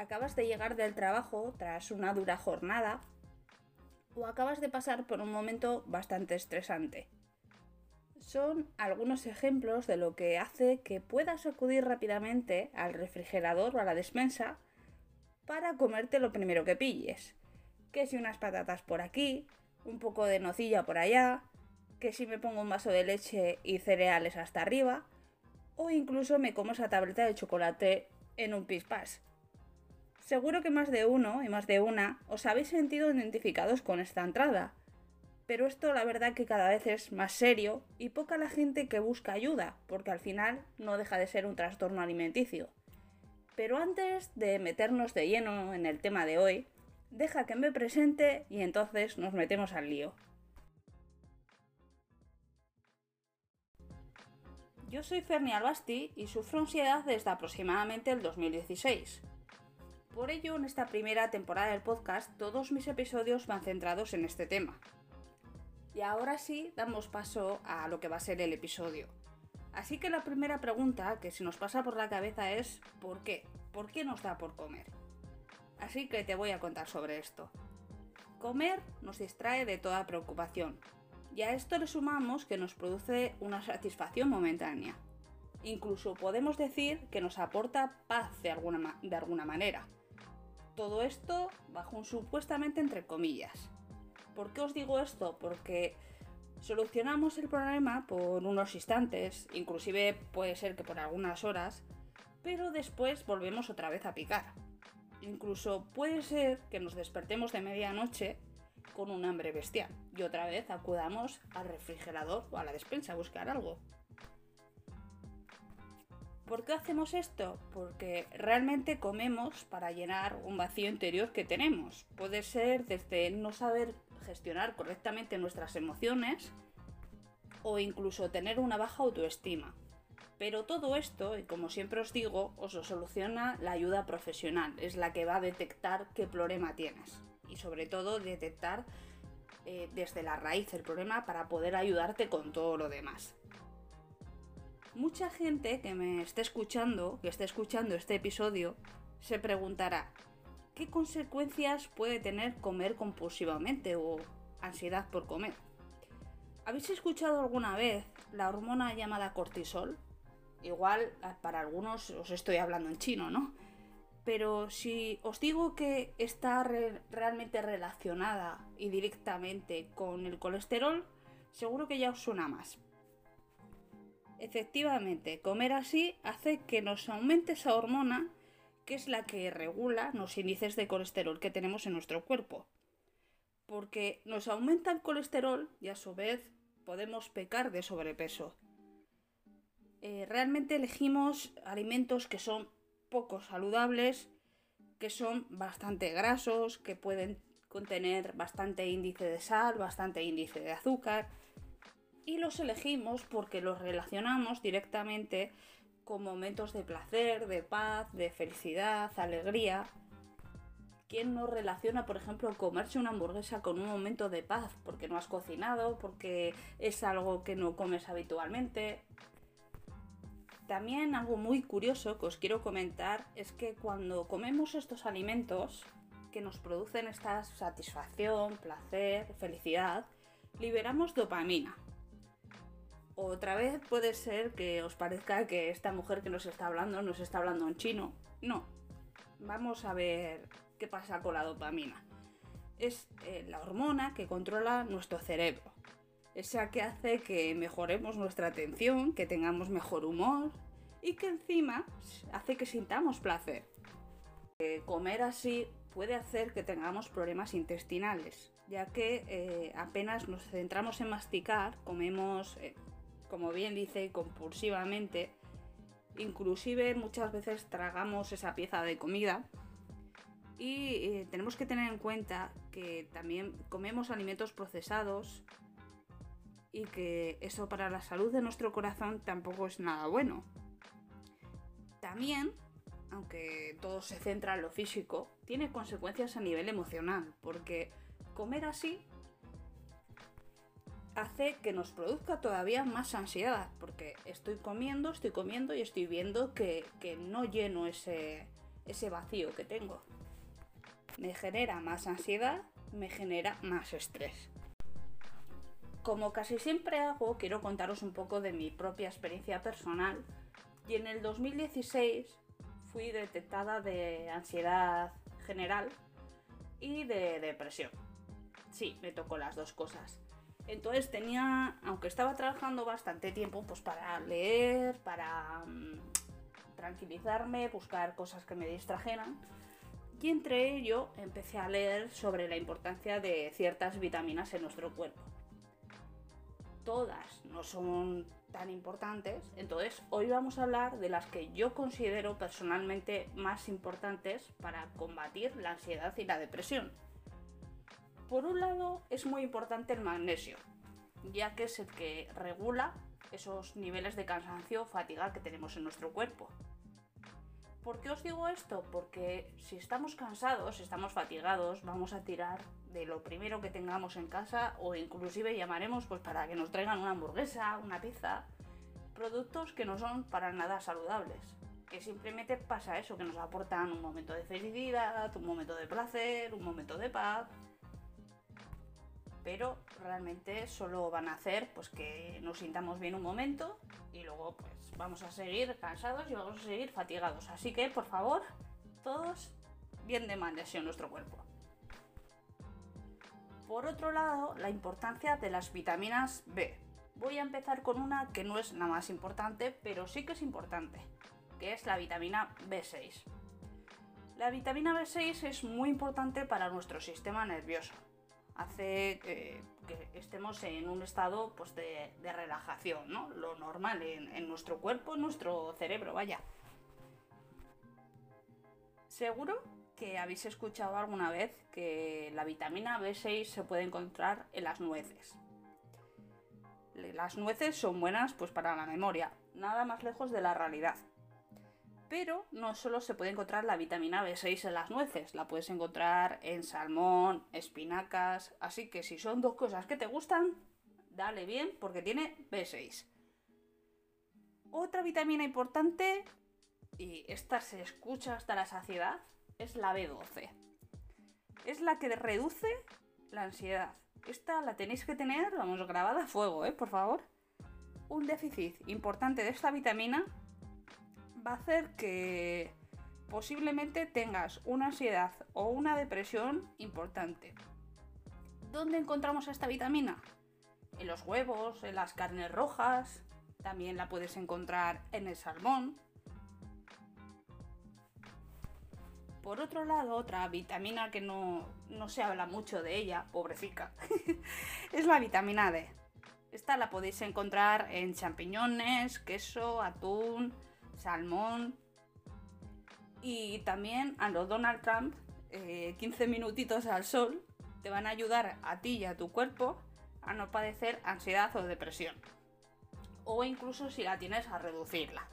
acabas de llegar del trabajo tras una dura jornada o acabas de pasar por un momento bastante estresante. Son algunos ejemplos de lo que hace que puedas acudir rápidamente al refrigerador o a la despensa para comerte lo primero que pilles. Que si unas patatas por aquí, un poco de nocilla por allá, que si me pongo un vaso de leche y cereales hasta arriba, o incluso me como esa tableta de chocolate en un pispás. Seguro que más de uno y más de una os habéis sentido identificados con esta entrada, pero esto la verdad que cada vez es más serio y poca la gente que busca ayuda, porque al final no deja de ser un trastorno alimenticio. Pero antes de meternos de lleno en el tema de hoy, deja que me presente y entonces nos metemos al lío. Yo soy Ferni Albasti y sufro ansiedad desde aproximadamente el 2016. Por ello, en esta primera temporada del podcast, todos mis episodios van centrados en este tema. Y ahora sí, damos paso a lo que va a ser el episodio. Así que la primera pregunta que se nos pasa por la cabeza es ¿por qué? ¿Por qué nos da por comer? Así que te voy a contar sobre esto. Comer nos distrae de toda preocupación, y a esto le sumamos que nos produce una satisfacción momentánea. Incluso podemos decir que nos aporta paz de alguna, de alguna manera. Todo esto bajo un supuestamente entre comillas. ¿Por qué os digo esto? Porque solucionamos el problema por unos instantes, inclusive puede ser que por algunas horas, pero después volvemos otra vez a picar. Incluso puede ser que nos despertemos de medianoche con un hambre bestial y otra vez acudamos al refrigerador o a la despensa a buscar algo. ¿Por qué hacemos esto? Porque realmente comemos para llenar un vacío interior que tenemos. Puede ser desde no saber gestionar correctamente nuestras emociones o incluso tener una baja autoestima. Pero todo esto, y como siempre os digo, os lo soluciona la ayuda profesional. Es la que va a detectar qué problema tienes. Y sobre todo detectar eh, desde la raíz el problema para poder ayudarte con todo lo demás. Mucha gente que me esté escuchando, que esté escuchando este episodio, se preguntará, ¿qué consecuencias puede tener comer compulsivamente o ansiedad por comer? ¿Habéis escuchado alguna vez la hormona llamada cortisol? Igual para algunos os estoy hablando en chino, ¿no? Pero si os digo que está realmente relacionada y directamente con el colesterol, seguro que ya os suena más. Efectivamente, comer así hace que nos aumente esa hormona que es la que regula los índices de colesterol que tenemos en nuestro cuerpo. Porque nos aumenta el colesterol y a su vez podemos pecar de sobrepeso. Eh, realmente elegimos alimentos que son poco saludables, que son bastante grasos, que pueden contener bastante índice de sal, bastante índice de azúcar y los elegimos porque los relacionamos directamente con momentos de placer, de paz, de felicidad, alegría. ¿Quién no relaciona, por ejemplo, comerse una hamburguesa con un momento de paz? Porque no has cocinado, porque es algo que no comes habitualmente. También algo muy curioso que os quiero comentar es que cuando comemos estos alimentos que nos producen esta satisfacción, placer, felicidad, liberamos dopamina, otra vez puede ser que os parezca que esta mujer que nos está hablando nos está hablando en chino. No. Vamos a ver qué pasa con la dopamina. Es eh, la hormona que controla nuestro cerebro. Esa que hace que mejoremos nuestra atención, que tengamos mejor humor y que encima hace que sintamos placer. Eh, comer así puede hacer que tengamos problemas intestinales, ya que eh, apenas nos centramos en masticar, comemos como bien dice, compulsivamente. Inclusive muchas veces tragamos esa pieza de comida y eh, tenemos que tener en cuenta que también comemos alimentos procesados y que eso para la salud de nuestro corazón tampoco es nada bueno. También, aunque todo se centra en lo físico, tiene consecuencias a nivel emocional, porque comer así hace que nos produzca todavía más ansiedad, porque estoy comiendo, estoy comiendo y estoy viendo que, no lleno ese, ese vacío que tengo. Me genera más ansiedad, me genera más estrés. Como casi siempre hago, quiero contaros un poco de mi propia experiencia personal y en el 2016 fui detectada de ansiedad general y de depresión. Sí, me tocó las dos cosas. Entonces tenía, aunque estaba trabajando bastante tiempo, pues para leer, para mm, tranquilizarme, buscar cosas que me distrajeran. Y entre ello empecé a leer sobre la importancia de ciertas vitaminas en nuestro cuerpo. Todas no son tan importantes, entonces hoy vamos a hablar de las que yo considero personalmente más importantes para combatir la ansiedad y la depresión. Por un lado es muy importante el magnesio, ya que es el que regula esos niveles de cansancio o fatiga que tenemos en nuestro cuerpo. ¿Por qué os digo esto? Porque si estamos cansados, si estamos fatigados, vamos a tirar de lo primero que tengamos en casa o inclusive llamaremos pues para que nos traigan una hamburguesa, una pizza, productos que no son para nada saludables, que simplemente pasa eso, que nos aportan un momento de felicidad, un momento de placer, un momento de paz, pero realmente solo van a hacer pues que nos sintamos bien un momento y luego pues vamos a seguir cansados y vamos a seguir fatigados. Así que por favor, todos bien de magnesio en nuestro cuerpo. Por otro lado, la importancia de las vitaminas B. Voy a empezar con una que no es la más importante, pero sí que es importante, que es la vitamina B6. La vitamina B6 es muy importante para nuestro sistema nervioso hace que estemos en un estado pues, de, relajación, ¿no? Lo normal en, nuestro cuerpo, en nuestro cerebro, vaya. Seguro que habéis escuchado alguna vez que la vitamina B6 se puede encontrar en las nueces. Las nueces son buenas pues para la memoria, nada más lejos de la realidad. Pero no solo se puede encontrar la vitamina B6 en las nueces, la puedes encontrar en salmón, espinacas, así que si son dos cosas que te gustan, dale bien porque tiene B6. Otra vitamina importante, y esta se escucha hasta la saciedad, es la B12. Es la que reduce la ansiedad. Esta la tenéis que tener, vamos, grabada a fuego, ¿eh? Por favor. Un déficit importante de esta vitamina va a hacer que posiblemente tengas una ansiedad o una depresión importante. ¿Dónde encontramos esta vitamina? En los huevos, en las carnes rojas, también la puedes encontrar en el salmón. Por otro lado, otra vitamina que no, no se habla mucho de ella, pobrecita, es la vitamina D. Esta la podéis encontrar en champiñones, queso, atún, salmón. Y también a los Donald Trump, 15 eh, minutitos al sol te van a ayudar a ti y a tu cuerpo a no padecer ansiedad o depresión. O incluso si la tienes a reducirla.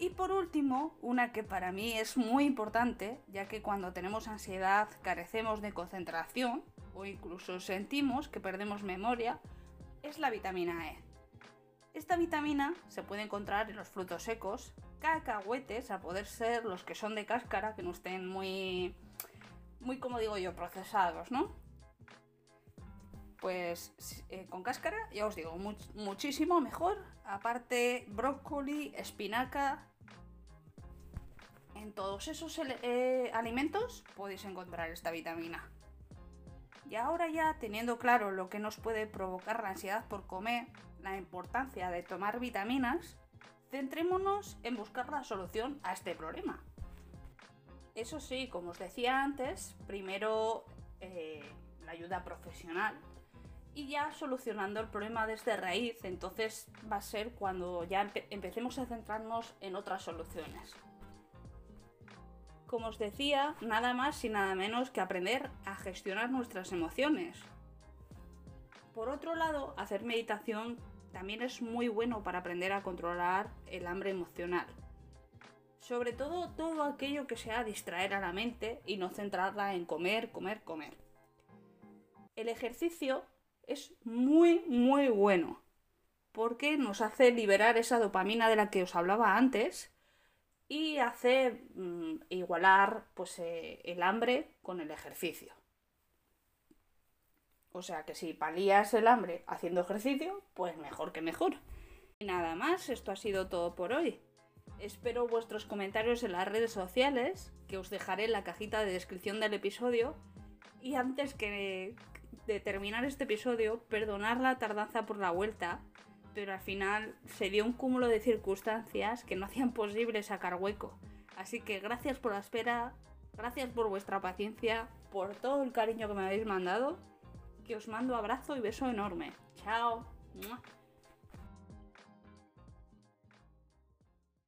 Y por último, una que para mí es muy importante, ya que cuando tenemos ansiedad carecemos de concentración o incluso sentimos que perdemos memoria, es la vitamina E. Esta vitamina se puede encontrar en los frutos secos, cacahuetes, a poder ser los que son de cáscara, que no estén muy, muy como digo yo, procesados, ¿no? Pues eh, con cáscara, ya os digo, muchísimo mejor. Aparte, brócoli, espinaca. En todos esos eh, alimentos podéis encontrar esta vitamina. Y ahora ya teniendo claro lo que nos puede provocar la ansiedad por comer, la importancia de tomar vitaminas, centrémonos en buscar la solución a este problema. Eso sí, como os decía antes, primero eh, la ayuda profesional y ya solucionando el problema desde raíz, entonces va a ser cuando ya empecemos a centrarnos en otras soluciones. Como os decía, nada más y nada menos que aprender a gestionar nuestras emociones, por otro lado, hacer meditación también es muy bueno para aprender a controlar el hambre emocional. Sobre todo todo aquello que sea distraer a la mente y no centrarla en comer, comer, comer. El ejercicio es muy, muy bueno porque nos hace liberar esa dopamina de la que os hablaba antes y hace mm, igualar pues, eh, el hambre con el ejercicio. O sea que si palías el hambre haciendo ejercicio, pues mejor que mejor. Y nada más, esto ha sido todo por hoy. Espero vuestros comentarios en las redes sociales, que os dejaré en la cajita de descripción del episodio. Y antes que de terminar este episodio, perdonar la tardanza por la vuelta, pero al final se dio un cúmulo de circunstancias que no hacían posible sacar hueco. Así que gracias por la espera, gracias por vuestra paciencia, por todo el cariño que me habéis mandado, que os mando abrazo y beso enorme. Chao.